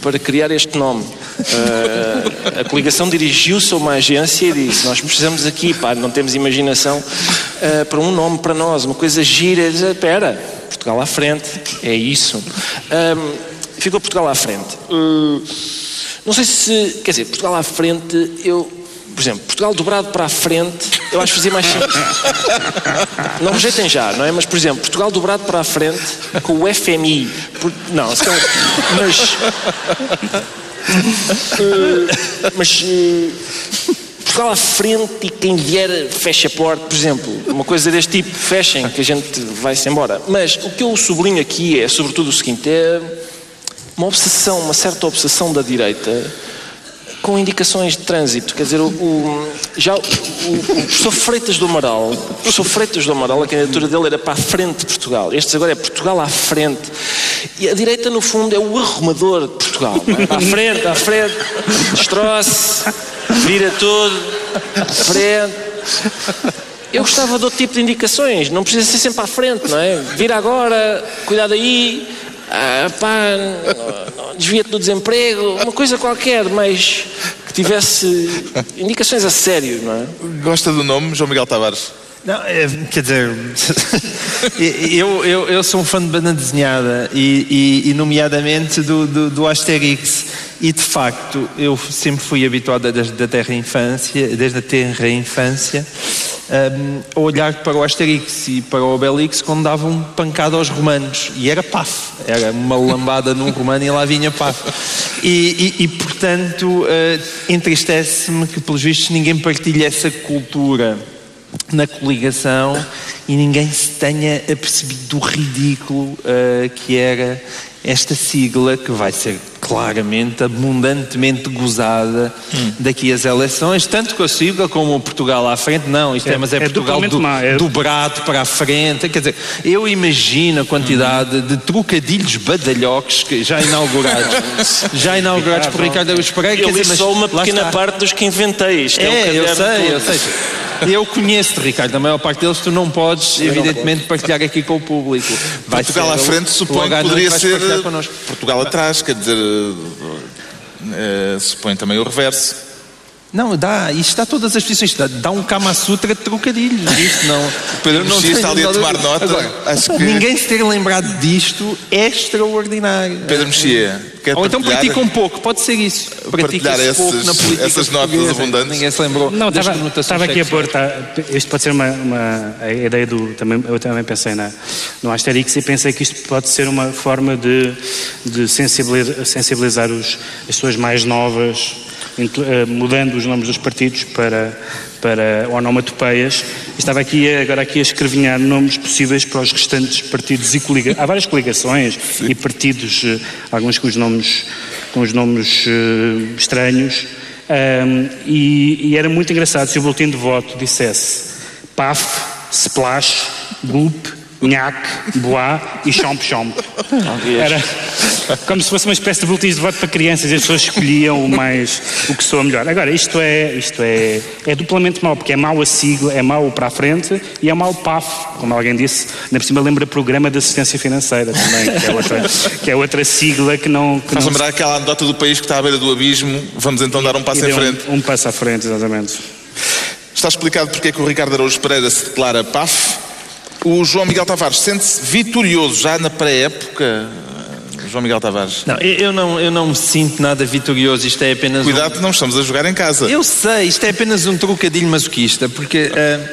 para criar este nome. Uh, a coligação dirigiu-se a uma agência e disse: Nós precisamos aqui, pá, não temos imaginação uh, para um nome para nós, uma coisa gira. Espera, Portugal à frente, é isso. Um, ficou Portugal à frente. Uh, não sei se, quer dizer, Portugal à frente, eu por exemplo, Portugal dobrado para a frente, eu acho que fazia mais sentido. Não rejeitem já, não é? Mas, por exemplo, Portugal dobrado para a frente com o FMI. Por, não, mas. Uh, mas. Uh, Portugal à frente e quem vier fecha a porta, por exemplo, uma coisa deste tipo, fechem, que a gente vai-se embora. Mas o que eu sublinho aqui é, sobretudo, o seguinte: é uma obsessão, uma certa obsessão da direita com indicações de trânsito. Quer dizer, o, o já o, o, professor Freitas do Amaral, o professor Freitas do Amaral, a candidatura dele era para a frente de Portugal. Estes agora é Portugal à frente. E a direita, no fundo, é o arrumador de Portugal. É? À frente, à frente, destroce, vira tudo, frente. Eu gostava de outro tipo de indicações, não precisa ser sempre à frente, não é? Vira agora, cuidado aí, ah, pá, desvia-te do desemprego, uma coisa qualquer, mas que tivesse indicações a sério, não é? Gosta do nome, João Miguel Tavares? Não, é, quer dizer, eu, eu, eu sou um fã de banda desenhada e, e, e nomeadamente do, do, do, Asterix. E de facto, eu sempre fui habituado desde a terra infância, desde a terra infância, um, a olhar para o Asterix e para o Obelix quando davam pancada aos romanos. E era paf, era uma lambada num romano e lá vinha paf. E, e, portanto, uh, entristece-me que, pelos vistos, ninguém partilha essa cultura na coligação e ninguém se tenha apercebido do ridículo uh, que era esta sigla, que vai ser claramente, abundantemente gozada Hum. daqui às eleições, tanto com a sigla como o Portugal à frente. Não, isto é, É- mas é, é Portugal do, má, é- dobrado para a frente. Quer dizer, eu imagino a quantidade de trocadilhos badalhocos que já inaugurados, já inaugurados por Ricardo Araújo Pereira. Eu quer li dizer, mas só uma pequena parte dos que inventei. Isto é, um É, eu sei, eu sei. Eu conheço-te, Ricardo. A maior parte deles tu não podes, evidentemente, partilhar aqui com o público. Vai Portugal à frente suponho que poderia ser. Portugal atrás, quer dizer, eh, eh, suponho também o reverso. Não, dá, isto dá todas as posições. Dá, dá um Kama Sutra de trocadilhos. Isto não. Pedro não Mexia está ali a tomar nota. Agora, Acho que- Ninguém se ter lembrado disto é extraordinário. Pedro Mexia, quer Ou então pratica um pouco, pode ser isso. Pratica Partilhar pouco na política essas notas portuguesa. abundantes. Ninguém se lembrou Não, das estava, estava aqui a pôr, tá, isto pode ser uma, uma a ideia do, também, eu também pensei na, no Asterix e pensei que isto pode ser uma forma de, de sensibilizar, sensibilizar os, as pessoas mais novas, mudando os nomes dos partidos para, para onomatopeias. Estava aqui agora aqui a escrevinhar nomes possíveis para os restantes partidos e coligações. Há várias coligações e partidos, eh, alguns com os nomes, com os nomes eh, estranhos. Ahm, e, e era muito engraçado se o boletim de voto dissesse PAF, Splash, Bloop, Nhac, Boá e Chomp Chomp. Era como se fosse uma espécie de boletins de voto para crianças e as pessoas escolhiam o mais o que soa melhor. Agora, isto é, isto é, é duplamente mau, porque é mau a sigla, é mau para a frente e é mau o PAF, como alguém disse, ainda por cima lembra Programa de Assistência Financeira também, que é outra, que é outra sigla que não. Que Faz não lembrar aquela anedota do país que está à beira do abismo. Vamos então dar um passo em frente. Um, um passo à frente, exatamente. Está explicado porque é que o Ricardo Araújo Pereira se declara PAF. O João Miguel Tavares sente-se vitorioso já na pré-época. João Miguel Tavares. Não, eu não, eu não me sinto nada vitorioso. Isto é apenas. um- Cuidado que não estamos a jogar em casa. Eu sei, isto é apenas um trocadilho masoquista, porque ah,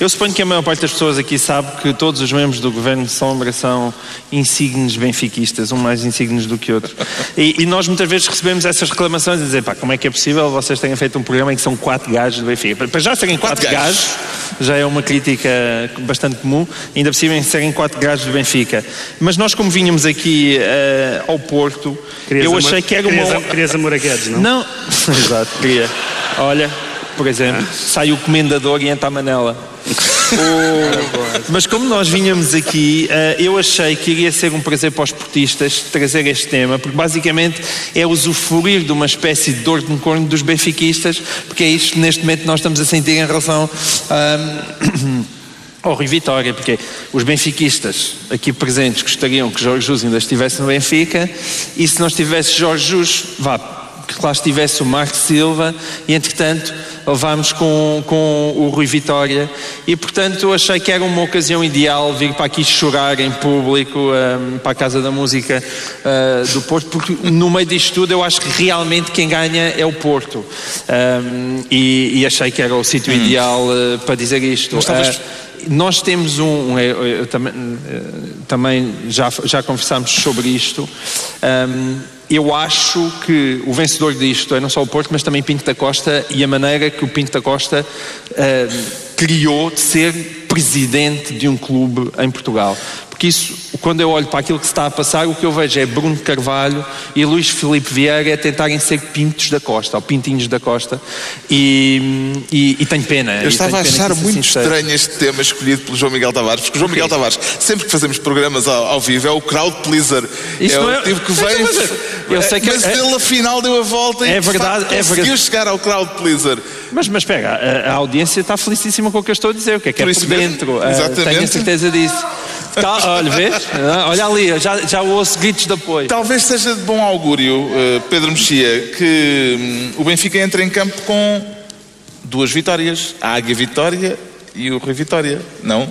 eu suponho que a maior parte das pessoas aqui sabe que todos os membros do Governo de Sombra são insignes benfiquistas, um mais insignes do que outro. E, e nós muitas vezes recebemos essas reclamações e dizer, pá, como é que é possível vocês tenham feito um programa em que são quatro gajos do Benfica? Para já serem quatro, Quatro gajos. gajos, já é uma crítica bastante comum, ainda por cima em serem quatro gajos do Benfica. Mas nós como vínhamos aqui ao Porto, Querias eu achei que era uma... querias, querias amor a Guedes, não? Não, exato, queria. Olha, por exemplo, sai o comendador e entra a manela. O- Mas como nós vinhamos aqui, eh, eu achei que iria ser um prazer para os portistas trazer este tema, porque basicamente é usufruir de uma espécie de dor de corno dos benfiquistas, porque é isto que neste momento nós estamos a sentir em relação ahm, ao Rui Vitória, porque os benfiquistas aqui presentes gostariam que Jorge Jesus ainda estivesse no Benfica, e se não estivesse Jorge Jesus, vá, que lá estivesse o Marco Silva, e entretanto levámos com, com o Rui Vitória, e portanto eu achei que era uma ocasião ideal vir para aqui chorar em público, ahm, para a Casa da Música ah, do Porto, porque no meio disto tudo eu acho que realmente quem ganha é o Porto. Ahm, e, e achei que era o sítio ideal ah, para dizer isto. Mas talvez- Ah, nós temos um. um- também, eh, também já, já conversámos sobre isto. Ahm, eu acho que o vencedor disto é não só o Porto, mas também Pinto da Costa e a maneira que o Pinto da Costa ahm, criou de ser presidente de um clube em Portugal. Porque isso, quando eu olho para aquilo que se está a passar, o que eu vejo é Bruno Carvalho e Luís Filipe Vieira a tentarem ser Pintos da Costa, ou Pintinhos da Costa, e, e, e tenho pena. Eu e estava a achar isso muito seja. estranho este tema escolhido pelo João Miguel Tavares, porque o João Miguel Tavares, sempre que fazemos programas ao, ao vivo, é o crowd pleaser. Isto é o é- tipo que vem. mas, eu sei que- mas é- ele afinal deu a volta e É de verdade, facto, é conseguiu verdade. chegar ao crowd pleaser. Mas, mas espera, a, a audiência está felicíssima com o que eu estou a dizer, o que é que Por é isso por mesmo, dentro. Ah, exatamente. tenho a certeza disso. Tá, olha, vês? Ah, Olha ali, já, já ouço gritos de apoio. Talvez seja de bom augúrio, eh, Pedro Mexia, que hum, o Benfica entre em campo com duas vitórias. A Águia Vitória e o Rui Vitória, não?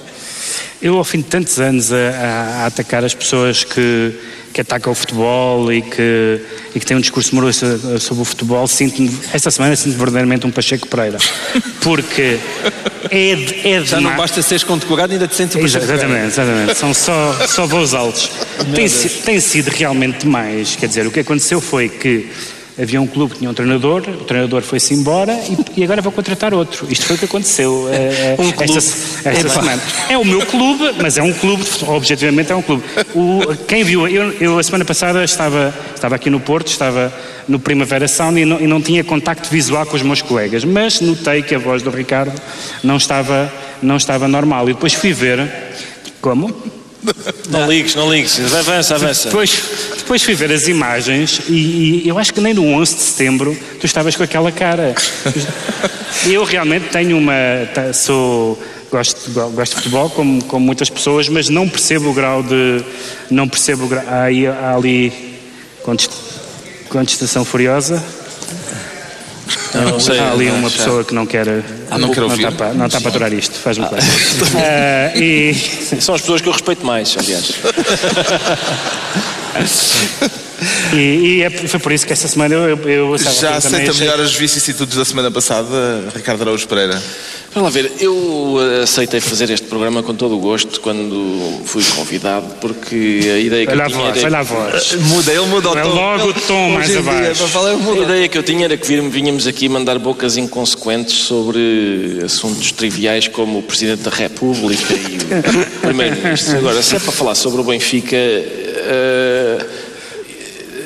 Eu, ao fim de tantos anos a, a- a atacar as pessoas que, que atacam o futebol e que, e que têm um discurso moroso so- sobre o futebol, sinto esta semana sinto verdadeiramente um Pacheco Pereira. Porque é, de- é Já não basta seres condecorado, ainda te sentes o. Exatamente, exatamente. São só, só voos altos. Tem, tem sido realmente demais. Quer dizer, o que aconteceu foi que havia um clube que tinha um treinador, o treinador foi-se embora e, e, agora vou contratar outro. Isto foi o que aconteceu uh, um esta, esta é semana. É o meu clube, mas é um clube, objetivamente é um clube. O, quem viu, eu, eu, a semana passada estava, estava aqui no Porto, estava no Primavera Sound e não, e não tinha contacto visual com os meus colegas, mas notei que a voz do Ricardo não estava, não estava normal. E depois fui ver. Como? Não ligues, não ligues, avança, avança. Depois, depois fui ver as imagens e, e, eu acho que nem no 11 de setembro tu estavas com aquela cara. Eu realmente tenho uma. Sou. Gosto, gosto de futebol, como, como muitas pessoas, mas não percebo o grau de. Não percebo o grau. Há, há ali. Contestação furiosa. Não, sei, há ali uma pessoa que não quer. Ah, não, quer ouvir. Não está, para, não está para aturar isto, faz-me ah. uh, e... São as pessoas que eu respeito mais, aliás. e, e é, foi por isso que esta semana eu. eu, eu Já aceita melhor as vicissitudes da semana passada, Ricardo Araújo Pereira? Vamos lá ver, eu aceitei fazer este programa com todo o gosto quando fui convidado, porque a ideia que olha eu tinha voz, era... Olha a voz, Muda, ele muda o é tom. logo o tom mais abaixo. a ideia que eu tinha era que vínhamos aqui mandar bocas inconsequentes sobre assuntos triviais como o Presidente da República e o Primeiro-Ministro. Agora, se é para falar sobre o Benfica... Uh,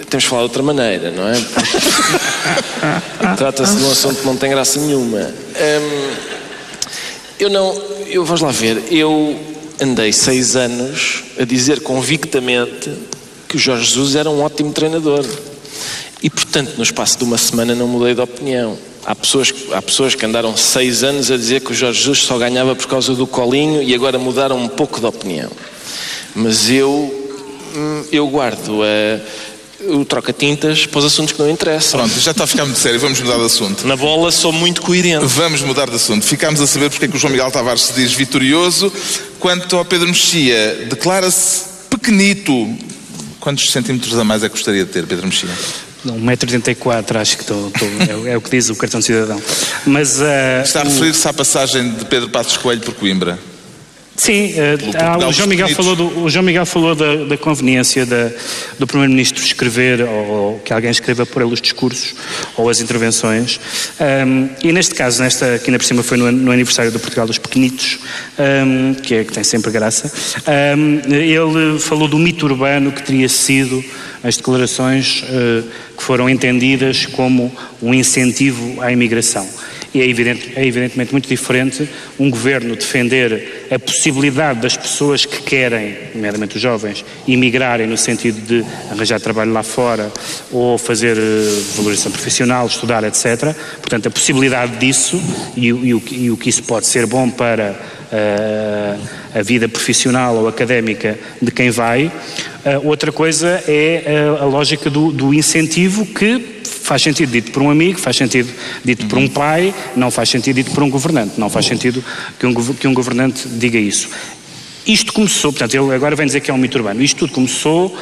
temos de falar de outra maneira, não é? Trata-se de um assunto que não tem graça nenhuma. Um, eu não, eu vamos lá ver, eu andei seis anos a dizer convictamente que o Jorge Jesus era um ótimo treinador. E, portanto, no espaço de uma semana não mudei de opinião. Há pessoas, há pessoas que andaram seis anos a dizer que o Jorge Jesus só ganhava por causa do colinho e agora mudaram um pouco de opinião. Mas eu, eu guardo a o troca-tintas para os assuntos que não interessam. Pronto, já está a ficar muito sério, vamos mudar de assunto. Na bola sou muito coerente. Vamos mudar de assunto. Ficámos a saber porque é que o João Miguel Tavares se diz vitorioso. Quanto ao Pedro Mexia, declara-se pequenito. Quantos centímetros a mais é que gostaria de ter, Pedro Mexia? 1,84m, acho que estou, é, é, o que diz o cartão de cidadão. Mas, uh, Está a referir-se à passagem de Pedro Passos Coelho por Coimbra? Sim, uh, o, João Miguel falou do, o João Miguel falou da, da conveniência da, do Primeiro-Ministro escrever, ou, ou, que alguém escreva por ele os discursos ou as intervenções. Um, e neste caso, nesta, aqui na por cima foi no, no aniversário do Portugal dos Pequenitos, um, que, é, que tem sempre graça, um, ele falou do mito urbano que teria sido as declarações uh, que foram entendidas como um incentivo à imigração. E é, evidente, é evidentemente muito diferente um governo defender a possibilidade das pessoas que querem, nomeadamente os jovens, imigrarem no sentido de arranjar trabalho lá fora ou fazer eh, valorização profissional, estudar, etc. Portanto, a possibilidade disso e, e, o, e o que isso pode ser bom para uh, a vida profissional ou académica de quem vai. Uh, outra coisa é a, a lógica do, do incentivo que faz sentido dito por um amigo, faz sentido dito por um pai, não faz sentido dito por um governante, não faz sentido que um, que um governante diga isso. Isto começou, portanto, ele agora vem dizer que é um mito urbano, isto tudo começou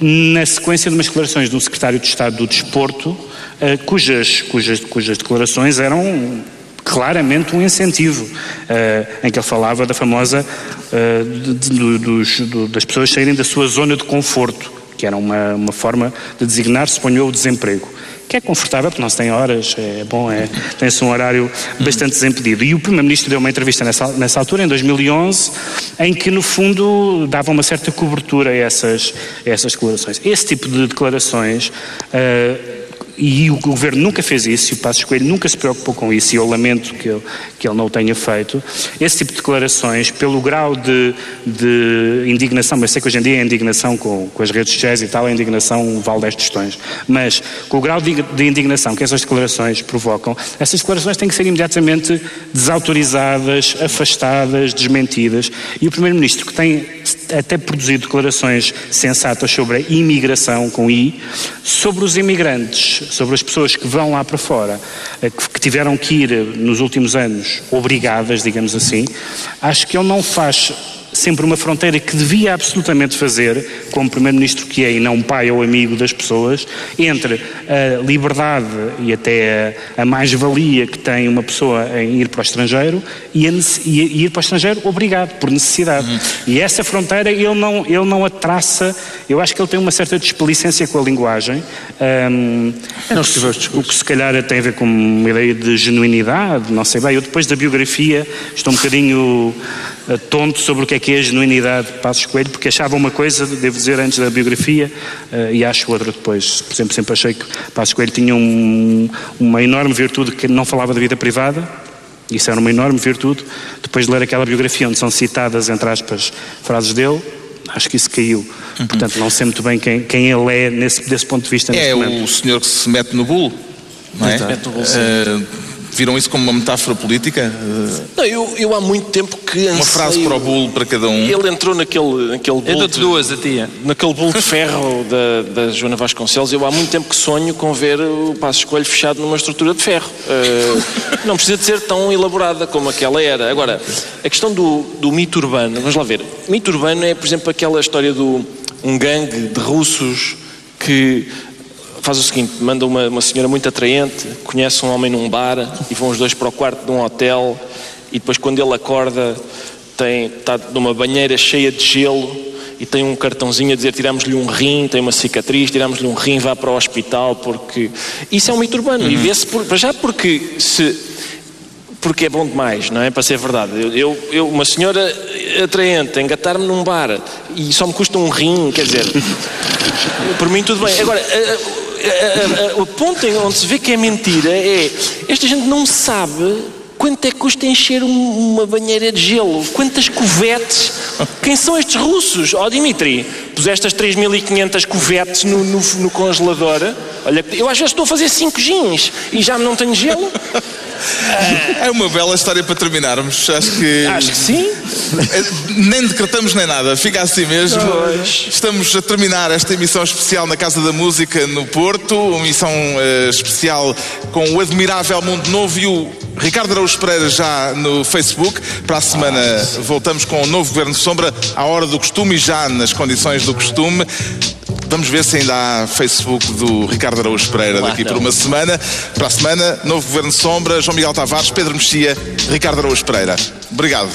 na sequência de umas declarações de um secretário de Estado do Desporto, eh, cujas, cujas, cujas declarações eram claramente um incentivo, uh, em que ele falava da famosa uh, de, dos, do, das pessoas saírem da sua zona de conforto, que era uma, uma forma de designar, suponho, o desemprego que é confortável, porque não se tem horas, é bom, é, tem-se um horário bastante desimpedido. E o Primeiro-Ministro deu uma entrevista nessa, nessa altura, em 2011, em que, no fundo, dava uma certa cobertura a essas, a essas declarações. Esse tipo de declarações. Uh, e o governo nunca fez isso, e o Passos Coelho nunca se preocupou com isso, e eu lamento que, eu, que ele não o tenha feito. Esse tipo de declarações, pelo grau de, de indignação, mas sei que hoje em dia é indignação com, com as redes sociais e tal, é indignação vale 10 tostões, mas com o grau de, de indignação que essas declarações provocam, essas declarações têm que ser imediatamente desautorizadas, afastadas, desmentidas, e o Primeiro-Ministro, que tem até produzido declarações sensatas sobre a imigração, com I, sobre os imigrantes sobre as pessoas que vão lá para fora, que tiveram que ir nos últimos anos obrigadas, digamos assim, acho que ele não faz sempre uma fronteira que devia absolutamente fazer, como Primeiro-Ministro que é e não pai ou amigo das pessoas, entre a liberdade e até a, a mais-valia que tem uma pessoa em ir para o estrangeiro e, a, e ir para o estrangeiro obrigado, por necessidade. Uhum. E essa fronteira ele não, ele não a traça, eu acho que ele tem uma certa desplicência com a linguagem, um, não o que se calhar tem a ver com uma ideia de genuinidade, não sei bem, eu depois da biografia estou um bocadinho tonto sobre o que é que é a genuinidade de Passos Coelho, porque achava uma coisa, devo dizer, antes da biografia uh, e acho outra depois. Por exemplo, sempre achei que Passos Coelho tinha um, uma enorme virtude que não falava da vida privada, isso era uma enorme virtude. Depois de ler aquela biografia onde são citadas, entre aspas, frases dele, acho que isso caiu. Uhum. Portanto, não sei muito bem quem, quem ele é nesse, desse ponto de vista. É o senhor que se mete no bulo, não é? Mete no bulo, uh, Viram isso como uma metáfora política? Não, eu, eu há muito tempo que Uma frase para o bulo para cada um. Ele entrou naquele, naquele bulo. Eu de, duas a tia. Naquele bulo de ferro da, da Joana Vasconcelos. Eu há muito tempo que sonho com ver o Passo Escolho fechado numa estrutura de ferro. Uh, não precisa de ser tão elaborada como aquela era. Agora, a questão do, do mito urbano, vamos lá ver. Mito urbano é, por exemplo, aquela história do um gangue de russos que faz o seguinte: manda uma, uma senhora muito atraente, conhece um homem num bar e vão os dois para o quarto de um hotel. E depois, quando ele acorda, tem, está numa banheira cheia de gelo e tem um cartãozinho a dizer tiramos-lhe um rim, tem uma cicatriz, tiramos-lhe um rim, vá para o hospital, porque isso é um mito urbano. Uhum. E vê-se por, já porque se porque é bom demais, não é? Para ser verdade. Eu, eu uma senhora atraente, engatar-me num bar e só me custa um rim, quer dizer, por mim tudo bem. Agora, o ponto em onde se vê que é mentira é esta gente não sabe quanto é que custa encher uma banheira de gelo, quantas covetes, quem são estes russos? Ó oh, Dimitri, puseste as 3.500 covetes no, no, no, congelador, olha, eu às vezes estou a fazer 5 gins e já não tenho gelo. É uma bela história para terminarmos. Acho que. Acho que sim. É, nem decretamos nem nada, fica assim mesmo. Pois. Estamos a terminar esta emissão especial na Casa da Música no Porto, uma emissão uh, especial com o Admirável Mundo Novo e o Ricardo Araújo Pereira já no Facebook. Para a semana voltamos com o novo Governo Sombra, à hora do costume e já nas condições do costume. Vamos ver se ainda há Facebook do Ricardo Araújo Pereira daqui por uma semana. Para a semana, novo Governo Sombra, João Miguel Tavares, Pedro Mexia, Ricardo Araújo Pereira. Obrigado.